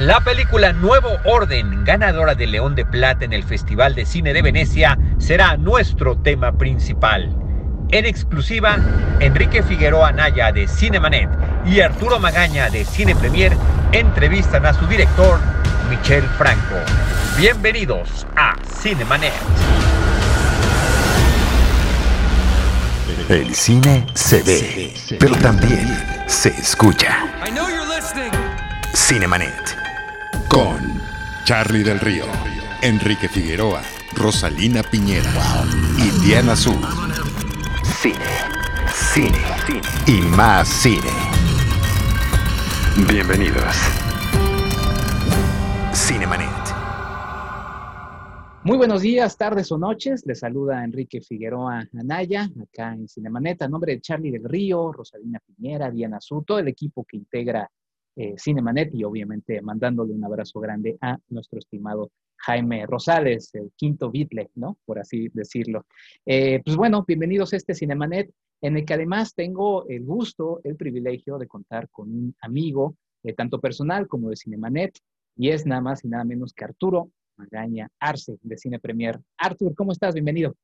La película Nuevo Orden, ganadora de León de Plata en el Festival de Cine de Venecia, será nuestro tema principal. En exclusiva, Enrique Figueroa Anaya de Cinemanet y Arturo Magaña de Cine Premier entrevistan a su director, Michel Franco. Bienvenidos a Cinemanet. El cine se ve, pero también se escucha. Cinemanet. Con Charlie del Río, Enrique Figueroa, Rosalina Piñera y Diana Azul. Cine, cine, y más cine. Bienvenidos. Cinemanet. Muy buenos días, tardes o noches. Les saluda Enrique Figueroa Anaya, acá en Cinemanet, a nombre de Charlie del Río, Rosalina Piñera, Diana Azul, todo el equipo que integra eh, Cinemanet y obviamente mandándole un abrazo grande a nuestro estimado Jaime Rosales, el quinto Beatle, ¿no? Por así decirlo. Eh, pues bueno, bienvenidos a este Cinemanet, en el que además tengo el gusto, el privilegio de contar con un amigo, eh, tanto personal como de Cinemanet, y es nada más y nada menos que Arturo Magaña Arce, de Cine Premier. Artur, ¿cómo estás? Bienvenido.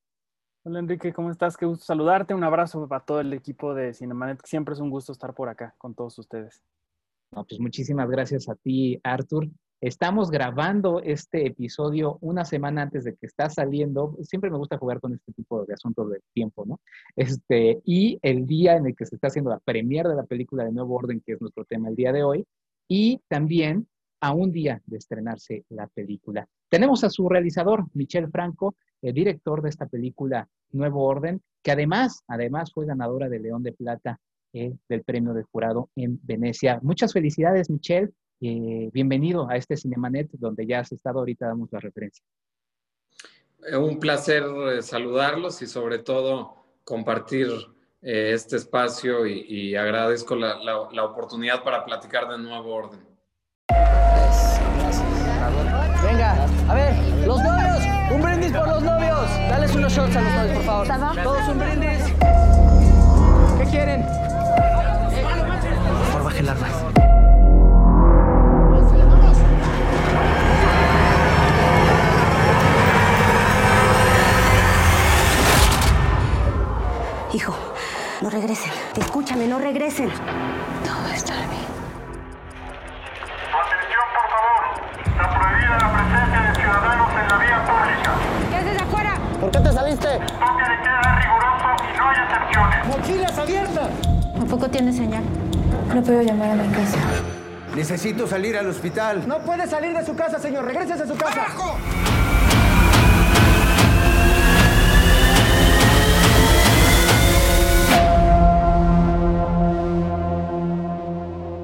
Hola Enrique, ¿cómo estás? Qué gusto saludarte. Un abrazo para todo el equipo de Cinemanet. Siempre es un gusto estar por acá con todos ustedes. No, pues muchísimas gracias a ti, Arthur. Estamos grabando este episodio una semana antes de que está saliendo. Siempre me gusta jugar con este tipo de asuntos de tiempo, ¿no? Este, y el día en el que se está haciendo la premier de la película de Nuevo Orden, que es nuestro tema el día de hoy, y también a un día de estrenarse la película. Tenemos a su realizador, Michel Franco, el director de esta película Nuevo Orden, que además, además fue ganadora de León de Plata eh, del premio de jurado en Venecia. Muchas felicidades, Michelle. Eh, bienvenido a este Cinemanet, donde ya has estado, ahorita damos la referencia. Eh, un placer saludarlos y sobre todo compartir este espacio y, agradezco la, la, oportunidad para platicar de nuevo orden. Venga, a ver, los novios, un brindis por los novios. Dales unos shots a los novios, por favor. Todos un brindis. ¿Qué quieren? El. Hijo, no regresen. Escúchame, no regresen. Todo está bien. Atención, por favor. Está prohibida la presencia de ciudadanos en la vía pública. ¿Qué haces afuera? ¿Por qué te saliste? Toque de queda riguroso y no hay excepciones. ¡Mochilas abiertas! ¿A poco tiene señal? No puedo llamar a la casa. Necesito salir al hospital. No puede salir de su casa, señor. Regrese a su casa.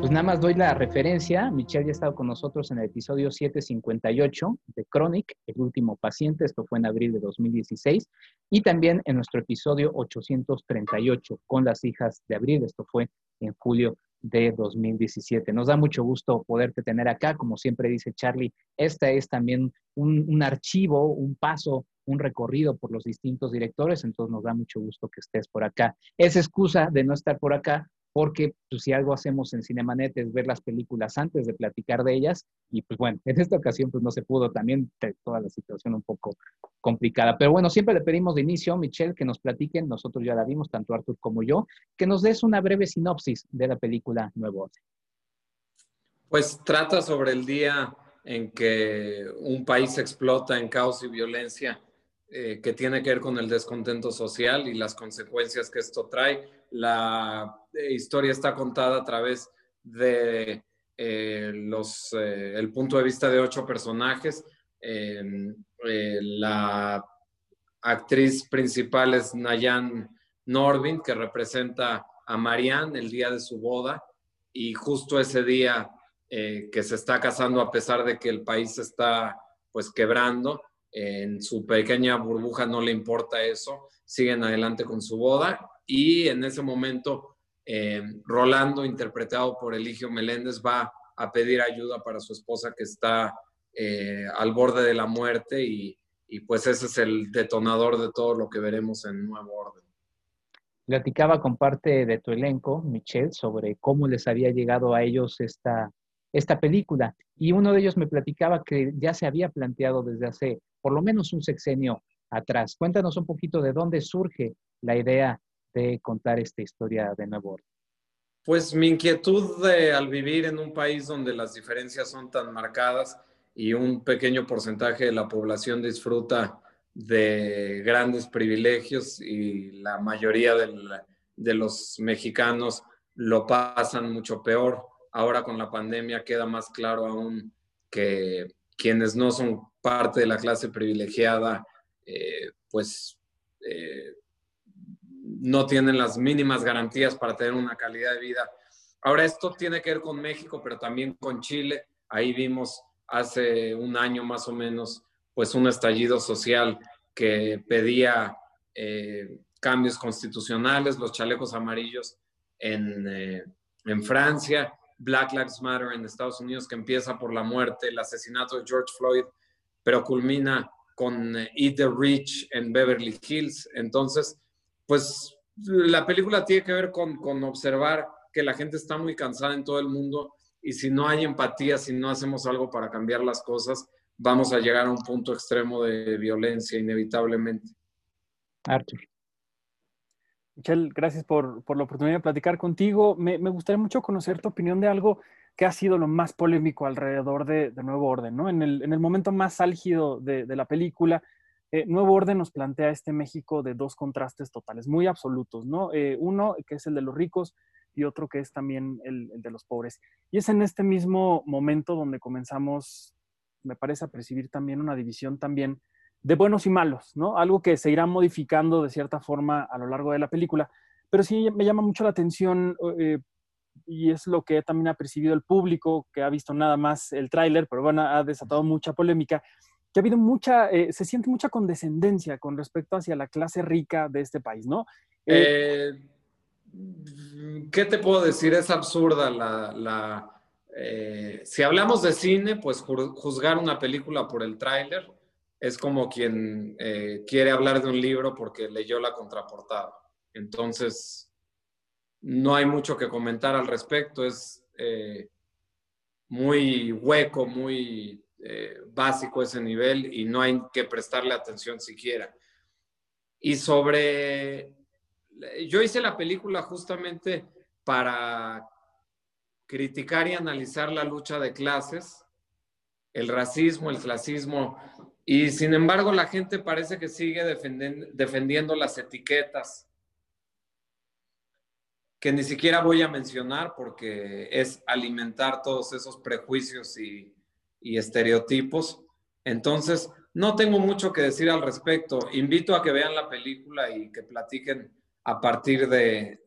Pues nada más doy la referencia. Michelle ya ha estado con nosotros en el episodio 758 de Chronic, el último paciente. Esto fue en abril de 2016. Y también en nuestro episodio 838 con las hijas de abril. Esto fue en julio de 2017. Nos da mucho gusto poderte tener acá. Como siempre dice Charlie, esta es también un, archivo, un paso, un recorrido por los distintos directores, entonces nos da mucho gusto que estés por acá. Es excusa de no estar por acá porque pues, si algo hacemos en Cinemanet es ver las películas antes de platicar de ellas, y pues bueno, en esta ocasión pues no se pudo, también toda la situación un poco complicada. Pero bueno, siempre le pedimos de inicio, Michelle, que nos platiquen, nosotros ya la vimos, tanto Arthur como yo, que nos des una breve sinopsis de la película Nuevo Orden. Pues trata sobre el día en que un país explota en caos y violencia eh, que tiene que ver con el descontento social y las consecuencias que esto trae. La historia está contada a través de eh, los, el punto de vista de ocho personajes. la actriz principal es Nayan Norvin, que representa a Marianne el día de su boda, y justo ese día que se está casando a pesar de que el país está pues quebrando, en su pequeña burbuja no le importa eso, siguen adelante con su boda y en ese momento eh, Rolando, interpretado por Eligio Meléndez, va a pedir ayuda para su esposa que está eh, al borde de la muerte y, y, pues ese es el detonador de todo lo que veremos en Nuevo Orden. Platicaba con parte de tu elenco, Michelle, sobre cómo les había llegado a ellos esta esta película. Y uno de ellos me platicaba que ya se había planteado desde hace por lo menos un sexenio atrás. Cuéntanos un poquito de dónde surge la idea de contar esta historia de Nuevo. Pues mi inquietud de, al vivir en un país donde las diferencias son tan marcadas y un pequeño porcentaje de la población disfruta de grandes privilegios y la mayoría de los mexicanos lo pasan mucho peor. Ahora con la pandemia queda más claro aún que quienes no son parte de la clase privilegiada, eh, pues eh, no tienen las mínimas garantías para tener una calidad de vida. Ahora, esto tiene que ver con México, pero también con Chile. Ahí vimos hace un año más o menos, pues un estallido social que pedía eh, cambios constitucionales, los chalecos amarillos en, eh, en Francia, Black Lives Matter en Estados Unidos, que empieza por la muerte, el asesinato de George Floyd, pero culmina con eh, Eat the Rich en Beverly Hills. Entonces, pues la película tiene que ver con, con observar que la gente está muy cansada en todo el mundo y si no hay empatía, si no hacemos algo para cambiar las cosas, vamos a llegar a un punto extremo de violencia inevitablemente. Arthur. Michelle, gracias por, por, la oportunidad de platicar contigo. Me, me, gustaría mucho conocer tu opinión de algo que ha sido lo más polémico alrededor de, de Nuevo Orden, ¿no? En el, en el, momento más álgido de, de la película, eh, Nuevo Orden nos plantea este México de dos contrastes totales, muy absolutos, ¿no? Eh, uno que es el de los ricos y otro que es también el, de los pobres. Y es en este mismo momento donde comenzamos, me parece, a percibir también una división también de buenos y malos, ¿no? Algo que se irá modificando de cierta forma a lo largo de la película. Pero sí me llama mucho la atención eh, y es lo que también ha percibido el público, que ha visto nada más el tráiler, pero bueno, ha desatado mucha polémica, que ha habido mucha, eh, se siente mucha condescendencia con respecto hacia la clase rica de este país, ¿no? Eh, ¿Qué te puedo decir? Es absurda la... si hablamos de cine, pues juzgar una película por el tráiler es como quien eh, quiere hablar de un libro porque leyó la contraportada. Entonces, no hay mucho que comentar al respecto, es eh, muy hueco, muy eh, básico ese nivel y no hay que prestarle atención siquiera. Y sobre, yo hice la película justamente para criticar y analizar la lucha de clases, el racismo, el clasismo y sin embargo, la gente parece que sigue defendiendo, defendiendo las etiquetas, que ni siquiera voy a mencionar porque es alimentar todos esos prejuicios y, y estereotipos. Entonces, no tengo mucho que decir al respecto. Invito a que vean la película y que platiquen a partir de,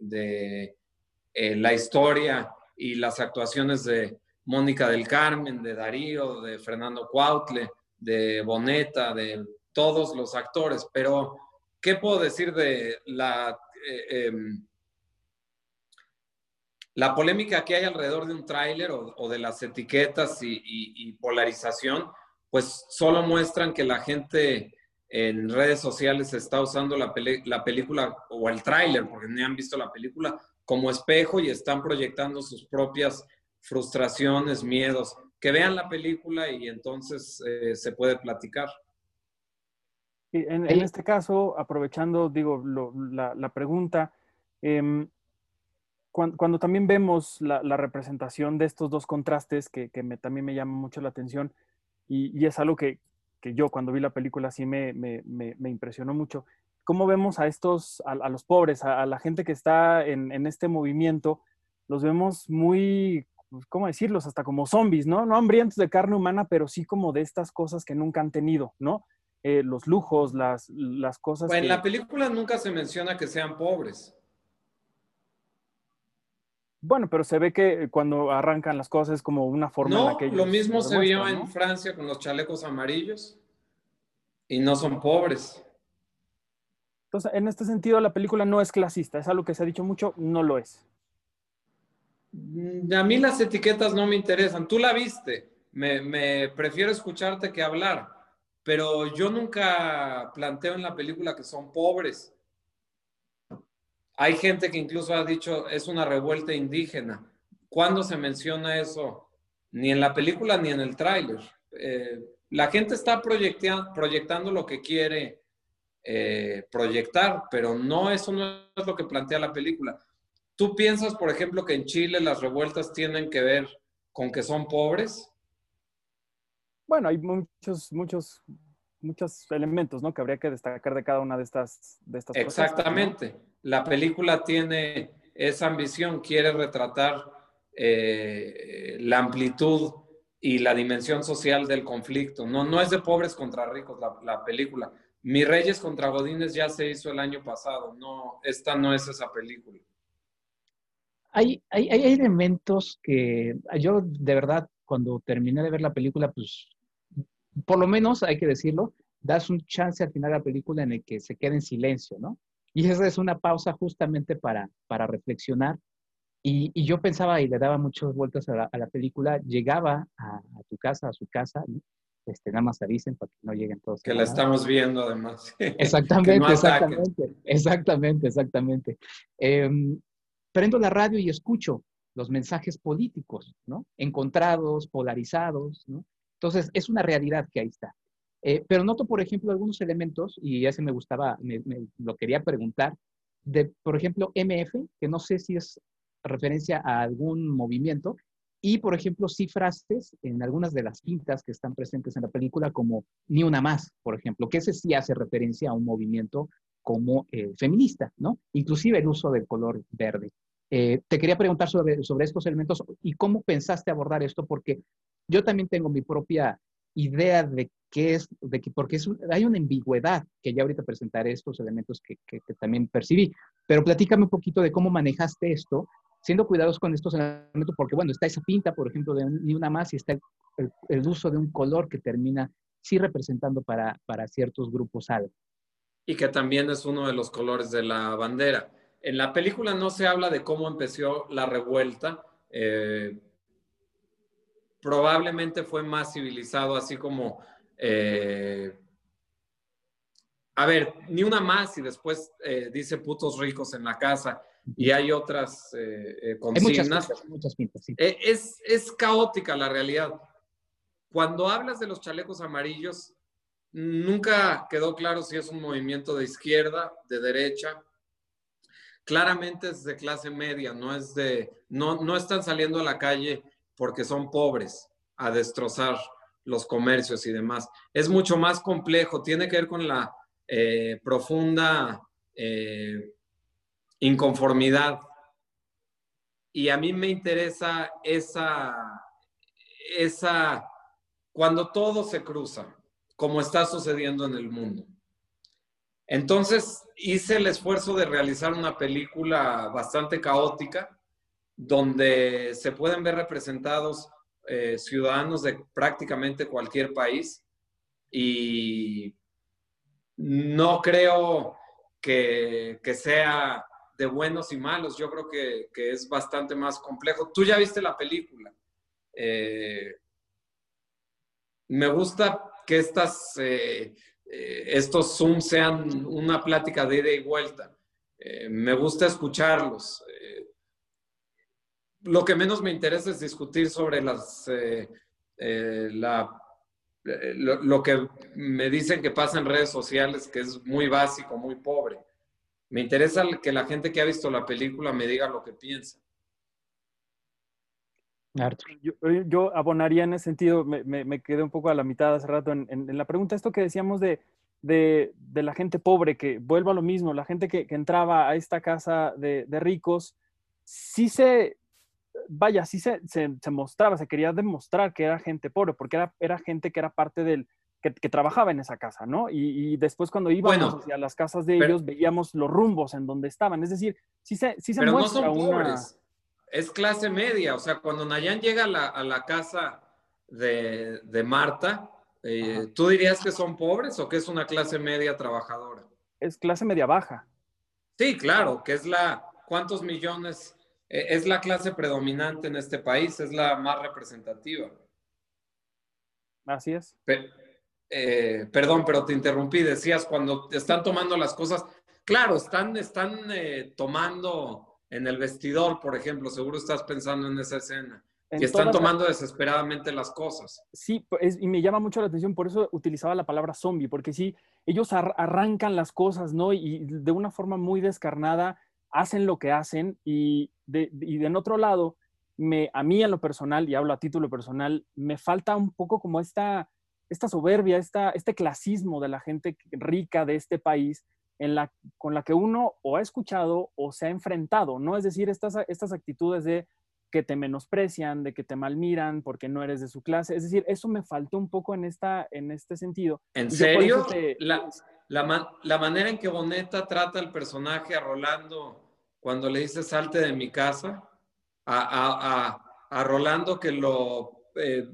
eh, la historia y las actuaciones de Mónica del Carmen, de Darío, de Fernando Cuautle, de Boneta, de todos los actores, pero ¿qué puedo decir de la, eh, eh, la polémica que hay alrededor de un tráiler o, o, de las etiquetas y, y, y, polarización? Pues solo muestran que la gente en redes sociales está usando la, película o el tráiler, porque ni han visto la película, como espejo y están proyectando sus propias frustraciones, miedos que vean la película y entonces eh, se puede platicar. En, en, este caso, aprovechando, digo, lo, la, la, pregunta, eh, cuando, cuando, también vemos la, la, representación de estos dos contrastes, que, que me, también me llama mucho la atención, y, y es algo que, que, yo cuando vi la película sí me, me, me impresionó mucho, cómo vemos a estos, a, a los pobres, a, a, la gente que está en, en este movimiento, los vemos muy pues, ¿cómo decirlos? Hasta como zombies, ¿no? No hambrientos de carne humana, pero sí como de estas cosas que nunca han tenido, ¿no? Eh, los lujos, las, las cosas. Bueno, que... En la película nunca se menciona que sean pobres. Bueno, pero se ve que cuando arrancan las cosas es como una forma no, en la que ellos lo mismo se vio ¿no? en Francia con los chalecos amarillos y no son pobres. Entonces, en este sentido, la película no es clasista, es algo que se ha dicho mucho, no lo es. A mí las etiquetas no me interesan. Tú la viste. Me, me, prefiero escucharte que hablar. Pero yo nunca planteo en la película que son pobres. Hay gente que incluso ha dicho es una revuelta indígena. ¿Cuándo se menciona eso? ni en la película ni en el tráiler. Eh, la gente está proyectando lo que quiere eh, proyectar, pero no eso no es lo que plantea la película. ¿Tú piensas, por ejemplo, que en Chile las revueltas tienen que ver con que son pobres? Bueno, hay muchos, muchos, muchos elementos, ¿no? Que habría que destacar de cada una de estas, de estas Exactamente. La película tiene esa ambición, quiere retratar eh, la amplitud y la dimensión social del conflicto. No, no es de pobres contra ricos la, película. Mi Reyes contra Godines ya se hizo el año pasado. No, esta no es esa película. Hay, hay, hay elementos que yo de verdad cuando terminé de ver la película, pues por lo menos hay que decirlo, das un chance al final de la película en el que se queda en silencio, ¿no? Y esa es una pausa justamente para, para reflexionar. Y, yo pensaba y le daba muchas vueltas a la, película, llegaba a, tu casa, a su casa, este, nada más avisen para que no lleguen todos. Que la estamos viendo además. Exactamente, exactamente, exactamente, exactamente. Em, prendo la radio y escucho los mensajes políticos, ¿no? Encontrados, polarizados, ¿no? Entonces, es una realidad que ahí está. Eh, pero noto, por ejemplo, algunos elementos, y ese me gustaba, me, lo quería preguntar, de, por ejemplo, MF, que no sé si es referencia a algún movimiento, y, por ejemplo, sí frases en algunas de las cintas que están presentes en la película, como Ni una más, por ejemplo, que ese sí hace referencia a un movimiento como eh, feminista, ¿no? Inclusive el uso del color verde. Eh, te quería preguntar sobre, sobre estos elementos y cómo pensaste abordar esto, porque yo también tengo mi propia idea de qué es, de que, porque hay una ambigüedad que ya ahorita presentaré estos elementos que, que, también percibí. Pero platícame un poquito de cómo manejaste esto, siendo cuidados con estos elementos, porque bueno, está esa pinta, por ejemplo, de ni una más y está el, el, uso de un color que termina sí representando para, para ciertos grupos algo. Y que también es uno de los colores de la bandera. En la película no se habla de cómo empezó la revuelta. Eh, probablemente fue más civilizado, así como, eh, a ver, ni una más y después eh, dice putos ricos en la casa y hay otras eh, consignas. muchas, muchas sí. es, es caótica la realidad. Cuando hablas de los chalecos amarillos, nunca quedó claro si es un movimiento de izquierda, de derecha. Claramente es de clase media, no es de, no, no están saliendo a la calle porque son pobres a destrozar los comercios y demás. Es mucho más complejo, tiene que ver con la eh, profunda eh, inconformidad. Y a mí me interesa esa, esa, cuando todo se cruza, como está sucediendo en el mundo. Entonces hice el esfuerzo de realizar una película bastante caótica, donde se pueden ver representados eh, ciudadanos de prácticamente cualquier país y no creo que, sea de buenos y malos, yo creo que, es bastante más complejo. Tú ya viste la película. Eh, me gusta que estas, eh, estos Zoom sean una plática de ida y vuelta. me gusta escucharlos lo que menos me interesa es discutir sobre las, eh, eh, la, eh, lo, que me dicen que pasa en redes sociales, que es muy básico, muy pobre. Me interesa que la gente que ha visto la película me diga lo que piensa. Yo, yo abonaría en ese sentido, me, me, quedé un poco a la mitad hace rato en, en, la pregunta, esto que decíamos de, de, de, la gente pobre, que vuelva a lo mismo, la gente que, que entraba a esta casa de, de ricos, sí se, vaya, sí se, mostraba, se quería demostrar que era gente pobre, porque era, era gente que era parte del, que, trabajaba en esa casa, ¿no? Y, después cuando íbamos hacia las casas de ellos, veíamos los rumbos en donde estaban. Es decir, sí se, sí se pero no son pobres. Es clase media. O sea, cuando Nayan llega a la, casa de, Marta, eh, ¿tú dirías que son pobres o que es una clase media trabajadora? Es clase media baja. Sí, claro, que es la... ¿Cuántos millones es la clase predominante en este país, es la más representativa. Así es. Eh, perdón, pero te interrumpí. Decías, cuando están tomando las cosas, claro, están, están eh, tomando en el vestidor, por ejemplo, seguro estás pensando en esa escena. que están tomando desesperadamente las cosas. Sí, y me llama mucho la atención, por eso utilizaba la palabra zombie, porque sí, ellos arrancan las cosas, ¿no? Y de una forma muy descarnada hacen lo que hacen y de, y de otro lado, me, a mí en lo personal, y hablo a título personal, me falta un poco como esta, esta soberbia, esta, este clasismo de la gente rica de este país en la, con la que uno o ha escuchado o se ha enfrentado, ¿no? Es decir, estas, estas actitudes de que te menosprecian, de que te malmiran porque no eres de su clase. Es decir, eso me faltó un poco en, esta, en este sentido. ¿En serio? La, la, manera en que Boneta trata al personaje a Rolando cuando le dice salte de mi casa, a, a, a, Rolando que lo eh,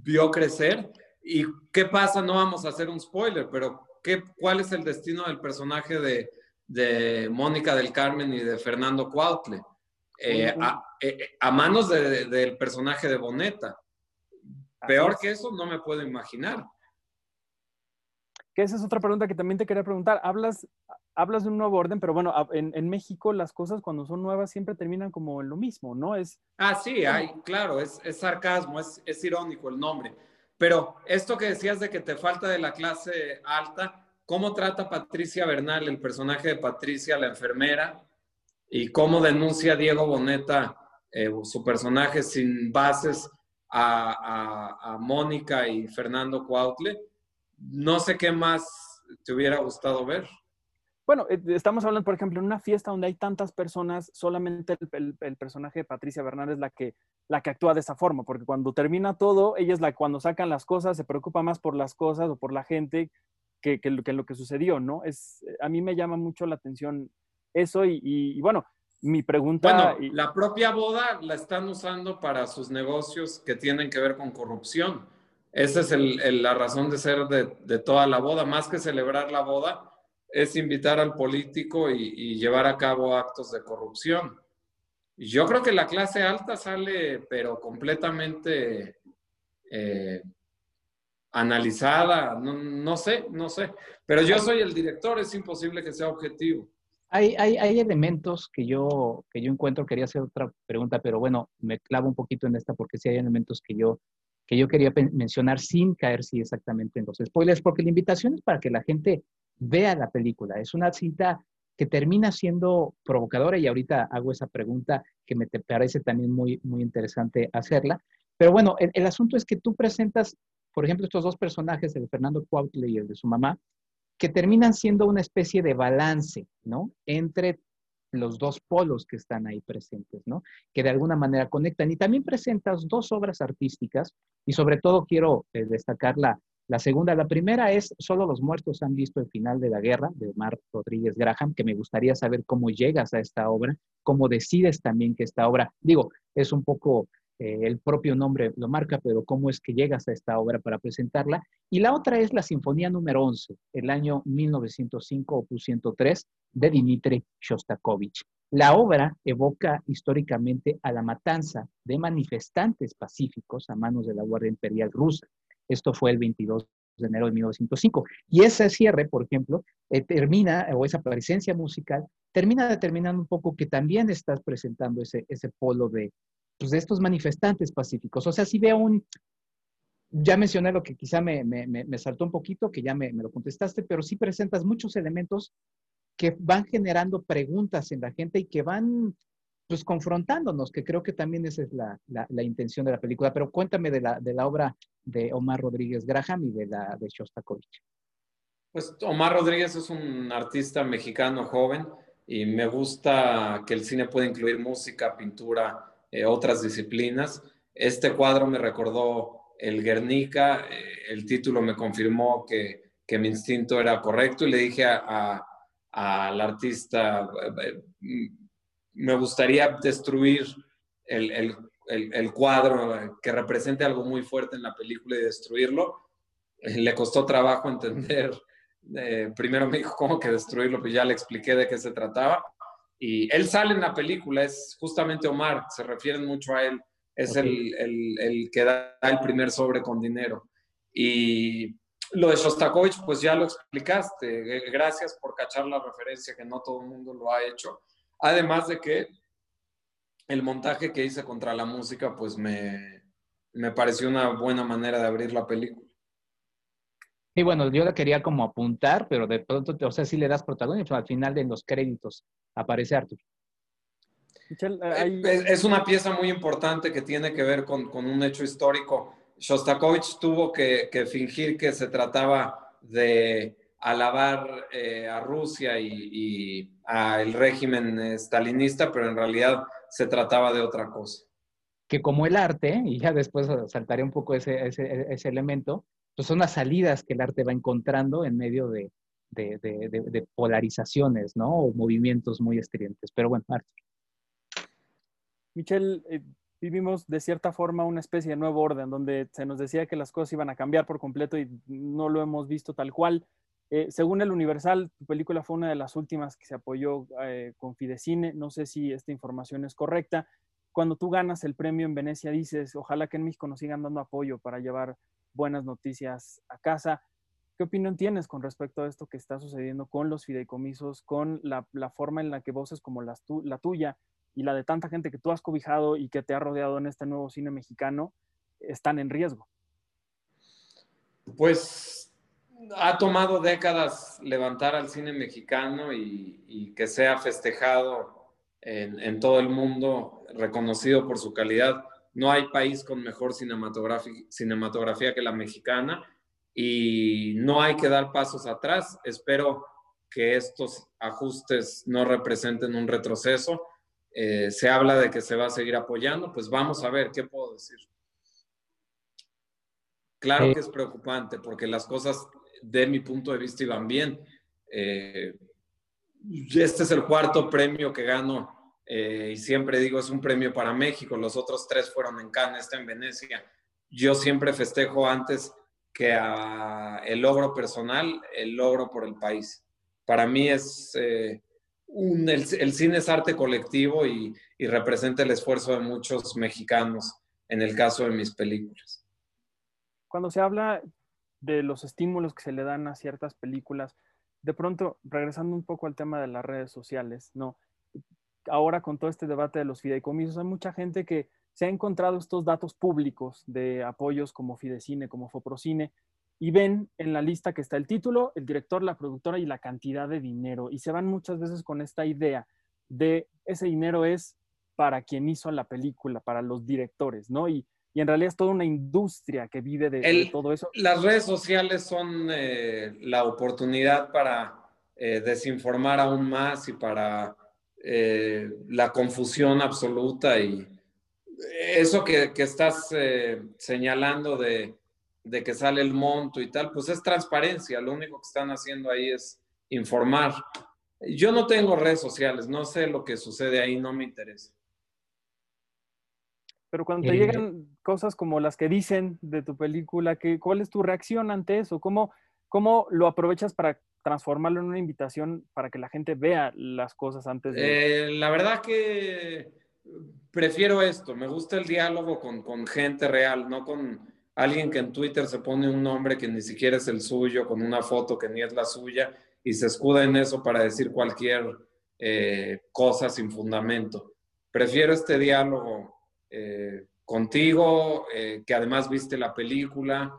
vio crecer. ¿Y qué pasa? No vamos a hacer un spoiler, pero ¿qué, ¿cuál es el destino del personaje de, de Mónica del Carmen y de Fernando Cuautle? Eh, eh, a, manos del personaje de Boneta. Peor que eso no me puedo imaginar. Que esa es otra pregunta que también te quería preguntar. Hablas, hablas de un nuevo orden, pero bueno, en, México las cosas cuando son nuevas siempre terminan como en lo mismo, ¿no? Es, ah, sí, hay, claro, es, sarcasmo, es, es irónico el nombre. Pero esto que decías de que te falta de la clase alta, ¿cómo trata Patricia Bernal, el personaje de Patricia, la enfermera? y cómo denuncia Diego Boneta eh, su personaje sin bases a, Mónica y Fernando Cuautle. No sé qué más te hubiera gustado ver. Bueno, eh, estamos hablando, por ejemplo, en una fiesta donde hay tantas personas, solamente el, personaje de Patricia Bernal es la que, la que actúa de esa forma, porque cuando termina todo, ella es la que cuando sacan las cosas se preocupa más por las cosas o por la gente que, que, lo que sucedió, ¿no? Es, a mí me llama mucho la atención eso y, bueno, mi pregunta... Bueno, la propia boda la están usando para sus negocios que tienen que ver con corrupción. Esa es la razón de ser de, toda la boda. Más que celebrar la boda, es invitar al político y, llevar a cabo actos de corrupción. Yo creo que la clase alta sale, pero completamente eh, analizada. No, no sé, no sé. Pero yo soy el director, es imposible que sea objetivo. Hay, hay, elementos que yo, que yo encuentro, quería hacer otra pregunta, pero bueno, me clavo un poquito en esta porque sí hay elementos que yo, que yo quería mencionar sin caer sí exactamente en los spoilers, porque la invitación es para que la gente vea la película. Es una cinta que termina siendo provocadora y ahorita hago esa pregunta que me te parece también muy, muy interesante hacerla. Pero bueno, el, asunto es que tú presentas, por ejemplo, estos dos personajes, el de Fernando Cuautle y el de su mamá, que terminan siendo una especie de balance, ¿no? Entre los dos polos que están ahí presentes, ¿no? Que de alguna manera conectan. Y también presentas dos obras artísticas y sobre todo quiero eh, destacar la, la segunda. La primera es Solo los muertos han visto el final de la guerra, de Omar Rodríguez Graham, que me gustaría saber cómo llegas a esta obra, cómo decides también que esta obra, digo, es un poco eh, el propio nombre lo marca, pero cómo es que llegas a esta obra para presentarla. Y la otra es la Sinfonía número 11, el año 1905, opus 103, de Dmitri Shostakovich. La obra evoca históricamente a la matanza de manifestantes pacíficos a manos de la Guardia Imperial Rusa. Esto fue el 22 de enero de 1905. Y ese cierre, por ejemplo, eh, termina, o esa presencia musical, termina determinando un poco que también estás presentando ese, ese polo de, pues, de estos manifestantes pacíficos. O sea, si veo un, ya mencioné lo que quizá me, me, saltó un poquito, que ya me, lo contestaste, pero sí presentas muchos elementos que van generando preguntas en la gente y que van pues confrontándonos, que creo que también esa es la, la, intención de la película. Pero cuéntame de la, de la obra de Omar Rodríguez Graham y de la de Shostakovich. Pues Omar Rodríguez es un artista mexicano joven y me gusta que el cine puede incluir música, pintura, eh, otras disciplinas. Este cuadro me recordó el Guernica, eh, el título me confirmó que, que, mi instinto era correcto y le dije al artista, eh, me gustaría destruir el, el, el, cuadro que represente algo muy fuerte en la película y destruirlo. Le costó trabajo entender. primero me dijo cómo que destruirlo, pues ya le expliqué de qué se trataba. Y él sale en la película, es justamente Omar, se refieren mucho a él, es el, el, el, que da el primer sobre con dinero. Y lo de Shostakovich, pues ya lo explicaste, gracias por cachar la referencia, que no todo el mundo lo ha hecho. Además de que el montaje que hice contra la música, pues me, me pareció una buena manera de abrir la película. Y bueno, yo la quería como apuntar, pero de pronto, o sea, si le das protagonismo, al final de los créditos aparece Arthur. Eh, es una pieza muy importante que tiene que ver con, con un hecho histórico. Shostakovich tuvo que, que, fingir que se trataba de alabar eh, a Rusia y, y al régimen stalinista, pero en realidad se trataba de otra cosa. Que como el arte, y ya después saltaré un poco ese, ese, ese elemento, pues son las salidas que el arte va encontrando en medio de, de, de, de polarizaciones, ¿no? O movimientos muy estridentes. Pero bueno, Arthur. Michelle, eh, vivimos de cierta forma una especie de nuevo orden, donde se nos decía que las cosas iban a cambiar por completo y no lo hemos visto tal cual. Eh, según el Universal, tu película fue una de las últimas que se apoyó eh, con Fidecine. No sé si esta información es correcta. Cuando tú ganas el premio en Venecia, dices, ojalá que en México nos sigan dando apoyo para llevar buenas noticias a casa. ¿Qué opinión tienes con respecto a esto que está sucediendo con los fideicomisos, con la, forma en la que voces como la tuya y la de tanta gente que tú has cobijado y que te ha rodeado en este nuevo cine mexicano están en riesgo? Pues ha tomado décadas levantar al cine mexicano y, que sea festejado en, en, todo el mundo, reconocido por su calidad. No hay país con mejor cinematografía, cinematografía que la mexicana y no hay que dar pasos atrás. Espero que estos ajustes no representen un retroceso eh, se habla de que se va a seguir apoyando, pues vamos a ver, ¿qué puedo decir? Claro que es preocupante porque las cosas de mi punto de vista iban bien. Eh, este es el cuarto premio que gano eh, y siempre digo es un premio para México. Los otros tres fueron en Cannes, este en Venecia. Yo siempre festejo antes que a el logro personal, el logro por el país. Para mí es el, cine es arte colectivo y, representa el esfuerzo de muchos mexicanos en el caso de mis películas. Cuando se habla de los estímulos que se le dan a ciertas películas, de pronto, regresando un poco al tema de las redes sociales, ¿no? Ahora con todo este debate de los fideicomisos, hay mucha gente que se ha encontrado estos datos públicos de apoyos como Fidecine, como Foprocine, y ven en la lista que está el título, el director, la productora y la cantidad de dinero. Y se van muchas veces con esta idea de ese dinero es para quien hizo la película, para los directores, ¿no? Y, en realidad es toda una industria que vive de, todo eso. Las redes sociales son eh, la oportunidad para eh, desinformar aún más y para eh, la confusión absoluta y eso que, que estás señalando de de que sale el monto y tal, pues es transparencia. Lo único que están haciendo ahí es informar. Yo no tengo redes sociales, no sé lo que sucede ahí, no me interesa. Pero cuando te llegan cosas como las que dicen de tu película, ¿qué, ¿cuál es tu reacción ante eso? ¿Cómo, ¿Cómo lo aprovechas para transformarlo en una invitación para que la gente vea las cosas antes de... Eh, la verdad que prefiero esto, me gusta el diálogo con, con gente real, no con alguien que en Twitter se pone un nombre que ni siquiera es el suyo, con una foto que ni es la suya, y se escuda en eso para decir cualquier eh, cosa sin fundamento. Prefiero este diálogo eh, contigo, eh, que además viste la película.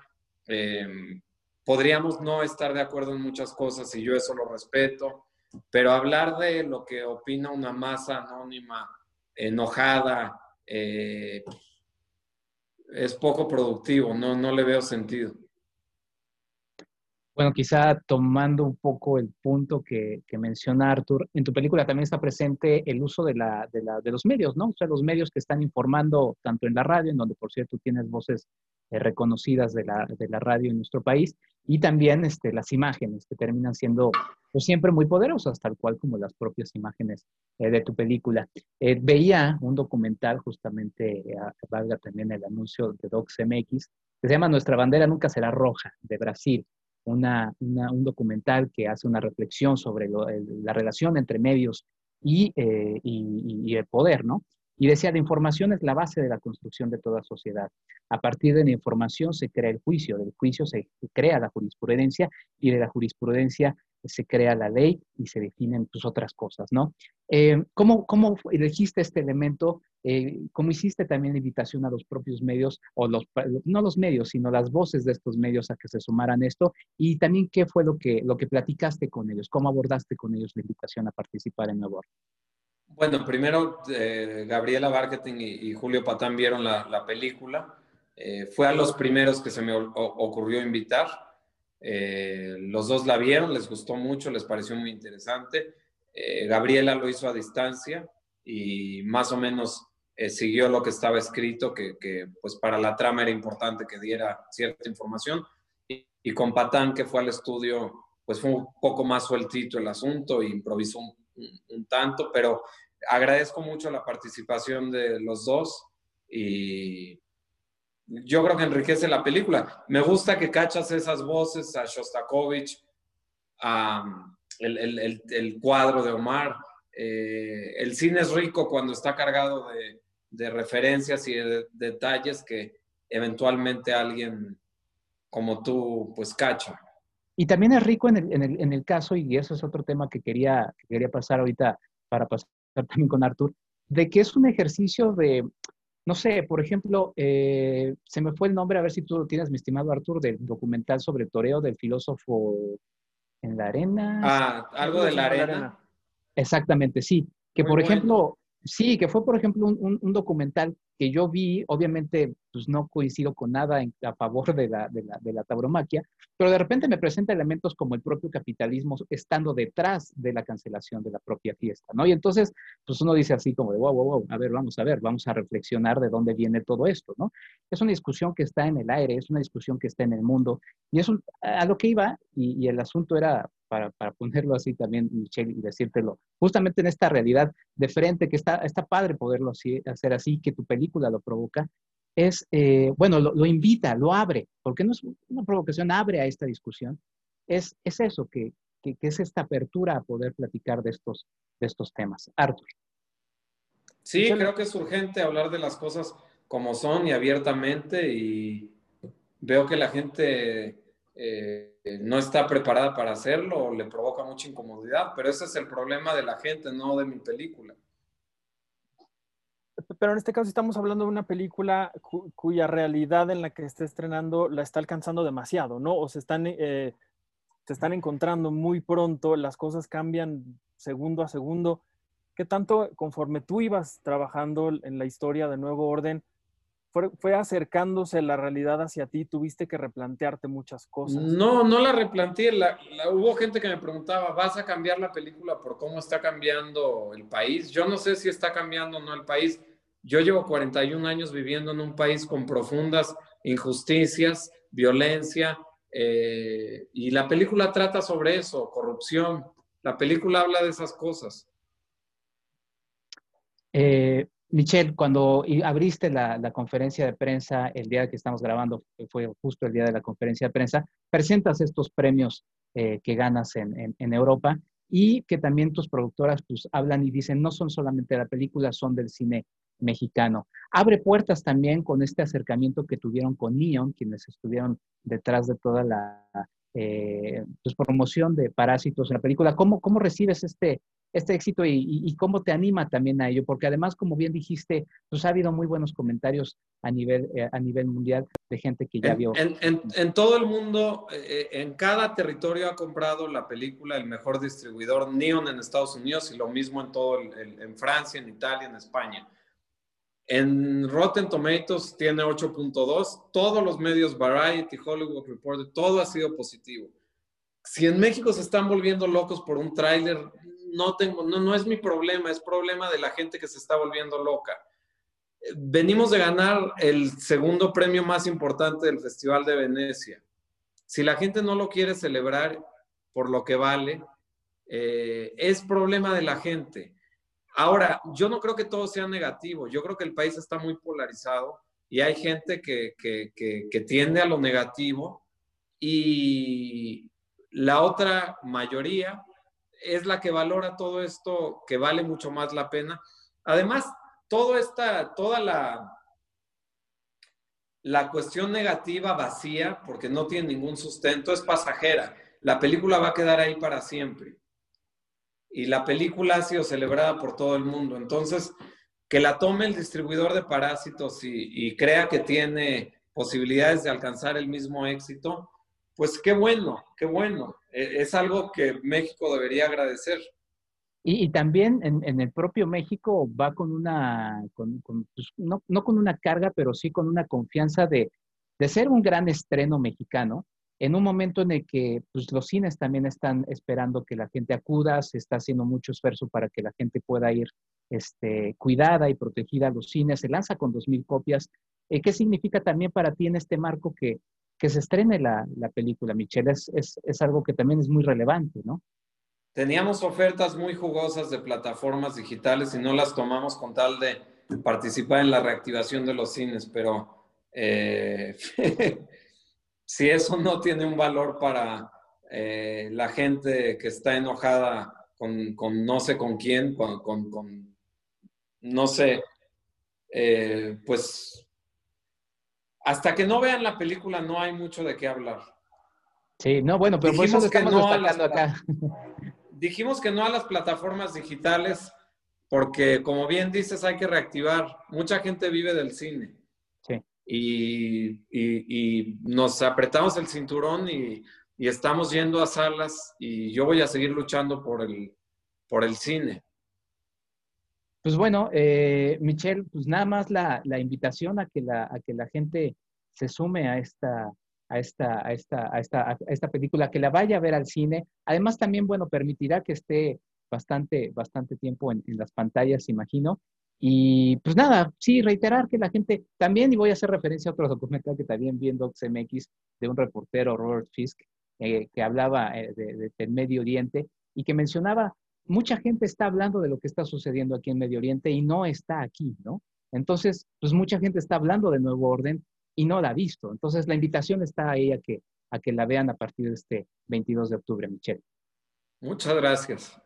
podríamos no estar de acuerdo en muchas cosas y yo eso lo respeto, pero hablar de lo que opina una masa anónima, enojada, es poco productivo, no, no le veo sentido. Bueno, quizá tomando un poco el punto que, menciona Arthur, en tu película también está presente el uso de, la, de, la, de, los medios, ¿no? O sea, los medios que están informando tanto en la radio, en donde por cierto tienes voces eh, reconocidas de la, radio en nuestro país, y también este, las imágenes que terminan siendo pues, siempre muy poderosas, tal cual como las propias imágenes eh, de tu película. Eh, veía un documental, justamente, valga también el anuncio de DocsMX, que se llama Nuestra bandera nunca será roja, de Brasil una, un documental que hace una reflexión sobre la relación entre medios eh, y, y, el poder, ¿no? Y decía, la información es la base de la construcción de toda sociedad. A partir de la información se crea el juicio, del juicio se crea la jurisprudencia y de la jurisprudencia se crea la ley y se definen pues, otras cosas, ¿no? Eh, ¿cómo, ¿Cómo elegiste este elemento? Eh, ¿Cómo hiciste también la invitación a los propios medios, o los, no los medios, sino las voces de estos medios a que se sumaran esto? Y también, ¿qué fue lo que, lo que platicaste con ellos? ¿Cómo abordaste con ellos la invitación a participar en Nuevo Bueno, primero eh, Gabriela Marketing y, Julio Patán vieron la, película. fue a los primeros que se me ocurrió invitar. Eh, los dos la vieron, les gustó mucho, les pareció muy interesante. Eh, Gabriela lo hizo a distancia y más o menos eh, siguió lo que estaba escrito, que, pues para la trama era importante que diera cierta información. Y, con Patán, que fue al estudio, pues fue un poco más sueltito el asunto e improvisó un tanto, pero agradezco mucho la participación de los dos yo creo que enriquece la película. Me gusta que cachas esas voces a Shostakovich, a el, cuadro de Omar. Eh, el cine es rico cuando está cargado de, referencias y de, detalles que eventualmente alguien como tú pues cacha. Y también es rico en el, en el, caso, y eso es otro tema que quería, que quería pasar ahorita para pasar también con Artur, de que es un ejercicio de, no sé, por ejemplo, eh, se me fue el nombre, a ver si tú lo tienes, mi estimado Artur, del documental sobre toreo del filósofo en la arena. Ah, algo de la arena. Exactamente, sí. Que por ejemplo, Sí, que fue, por ejemplo, un, documental que yo vi, obviamente, pues no coincido con nada en, a favor de la, de, la, de la tauromaquia, pero de repente me presenta elementos como el propio capitalismo estando detrás de la cancelación de la propia fiesta, ¿no? Y entonces, pues uno dice así como de, wow, wow, wow, a ver, vamos a ver, vamos a reflexionar de dónde viene todo esto, ¿no? Es una discusión que está en el aire, es una discusión que está en el mundo, y es a lo que iba, y, y el asunto era, para, ponerlo así también, Michelle, y decírtelo, justamente en esta realidad de frente, que está, está padre poderlo así, hacer así, que tu película lo provoca, es, eh, bueno, lo, invita, lo abre, porque no es una provocación, abre a esta discusión, es, es eso, que, que, es esta apertura a poder platicar de estos, de estos temas. Arthur. Sí, creo que es urgente hablar de las cosas como son y abiertamente y veo que la gente eh, no está preparada para hacerlo le provoca mucha incomodidad, pero ese es el problema de la gente, no de mi película. Pero en este caso estamos hablando de una película cuya realidad en la que está estrenando la está alcanzando demasiado, ¿no? O se están, eh, se están encontrando muy pronto, las cosas cambian segundo a segundo. ¿Qué tanto conforme tú ibas trabajando en la historia de Nuevo Orden, fue, acercándose la realidad hacia ti, tuviste que replantearte muchas cosas. No, no la replanteé. hubo gente que me preguntaba, ¿vas a cambiar la película por cómo está cambiando el país? Yo no sé si está cambiando o no el país. Yo llevo 41 años viviendo en un país con profundas injusticias, violencia, eh, y la película trata sobre eso, corrupción. La película habla de esas cosas. Eh, Michelle, cuando abriste la, conferencia de prensa el día que estamos grabando, fue justo el día de la conferencia de prensa, presentas estos premios eh, que ganas en, Europa y que también tus productoras pues, hablan y dicen no son solamente la película, son del cine mexicano. Abre puertas también con este acercamiento que tuvieron con Neon, quienes estuvieron detrás de toda la eh, pues, promoción de Parásitos en la película. ¿Cómo, cómo recibes este, este éxito y, cómo te anima también a ello, porque además, como bien dijiste, pues ha habido muy buenos comentarios a nivel, eh, a nivel mundial de gente que ya vio. En, todo el mundo, eh, en cada territorio ha comprado la película el mejor distribuidor Neon en Estados Unidos y lo mismo en todo en Francia, en Italia, en España. En Rotten Tomatoes tiene 8.2, todos los medios, Variety, Hollywood Reporter, todo ha sido positivo. Si en México se están volviendo locos por un tráiler, no, tengo, no, no es mi problema, es problema de la gente que se está volviendo loca. Venimos de ganar el segundo premio más importante del Festival de Venecia. Si la gente no lo quiere celebrar por lo que vale, eh, es problema de la gente. Ahora, yo no creo que todo sea negativo, yo creo que el país está muy polarizado y hay gente que, que, que tiende a lo negativo y la otra mayoría es la que valora todo esto, que vale mucho más la pena. Además, todo esta, toda la, la cuestión negativa vacía, porque no tiene ningún sustento, es pasajera. la película va a quedar ahí para siempre. Y la película ha sido celebrada por todo el mundo. Entonces, que la tome el distribuidor de parásitos y, crea que tiene posibilidades de alcanzar el mismo éxito, pues qué bueno, qué bueno. E, es algo que México debería agradecer. Y, también en, el propio México va con una, pues, no, con una carga, pero sí con una confianza de, de ser un gran estreno mexicano en un momento en el que pues, los cines también están esperando que la gente acuda, se está haciendo mucho esfuerzo para que la gente pueda ir este, cuidada y protegida a los cines, se lanza con 2.000 copias. Eh, ¿Qué significa también para ti en este marco que, que se estrene la, la película, Michelle? Es, es, es, algo que también es muy relevante, ¿no? Teníamos ofertas muy jugosas de plataformas digitales y no las tomamos con tal de participar en la reactivación de los cines, pero eh, si eso no tiene un valor para eh, la gente que está enojada con, con no sé con quién, con, con, no sé, eh, pues hasta que no vean la película no hay mucho de qué hablar. Sí, no, bueno, pero por eso que no acá. Dijimos que no a las plataformas digitales porque, como bien dices, hay que reactivar. Mucha gente vive del cine y, nos apretamos el cinturón y, estamos yendo a salas y yo voy a seguir luchando por el, por el cine. Pues bueno, eh, Michelle, pues nada más la, invitación a que la, a que la gente se sume a esta, a esta, a esta, a esta, a esta película, que la vaya a ver al cine. Además, también, bueno, permitirá que esté bastante, bastante tiempo en, en las pantallas, imagino, y pues nada, sí, reiterar que la gente también, y voy a hacer referencia a otro documental que también vi en DocsMX de un reportero, Robert Fisk, eh, que hablaba eh, de, del Medio Oriente y que mencionaba, mucha gente está hablando de lo que está sucediendo aquí en Medio Oriente y no está aquí, ¿no? Entonces, pues mucha gente está hablando de Nuevo Orden y no la ha visto. Entonces, la invitación está ahí a que, a que la vean a partir de este 22 de octubre, Michelle. Muchas gracias.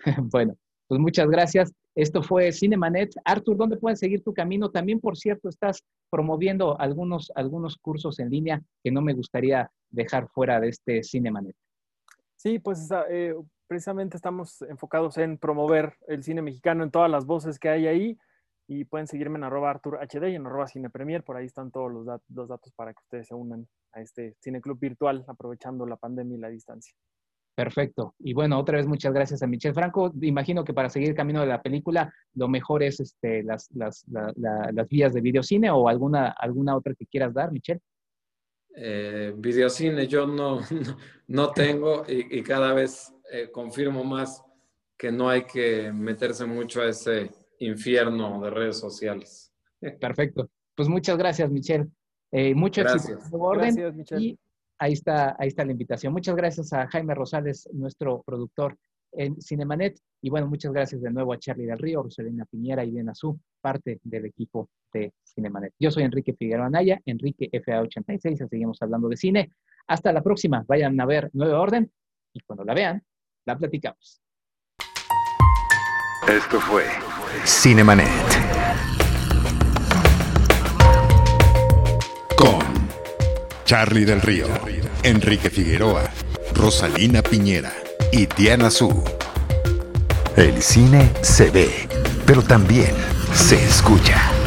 bueno, pues muchas gracias. Esto fue Cinemanet. Artur, ¿dónde pueden seguir tu camino? También, por cierto, estás promoviendo algunos, algunos cursos en línea que no me gustaría dejar fuera de este Cinemanet. Sí, pues eh, precisamente estamos enfocados en promover el cine mexicano en todas las voces que hay ahí. Y pueden seguirme en arroba Artur HD y en arroba Cinepremier. Por ahí están todos los, datos para que ustedes se unan a este cineclub virtual aprovechando la pandemia y la distancia. Perfecto. Y bueno, otra vez muchas gracias a Michelle Franco. Imagino que para seguir el camino de la película, lo mejor es este, las vías de videocine o alguna, alguna otra que quieras dar, Michelle. Eh, videocine yo no, no, tengo y, cada vez eh, confirmo más que no hay que meterse mucho a ese infierno de redes sociales. Perfecto. Pues muchas gracias, Michelle. Eh, mucho gracias. éxito. Gracias, Michelle ahí está, ahí está la invitación. Muchas gracias a Jaime Rosales, nuestro productor en Cinemanet. Y bueno, muchas gracias de nuevo a Charlie del Río, Rosalina Piñera y Diana Su, parte del equipo de Cinemanet. Yo soy Enrique Figueroa Anaya, Enrique FA86, seguimos hablando de cine. Hasta la próxima, vayan a ver Nueva Orden y cuando la vean, la platicamos. Esto fue Cinemanet. Con Charlie del Río, Enrique Figueroa, Rosalina Piñera y Diana Su. El cine se ve, pero también se escucha.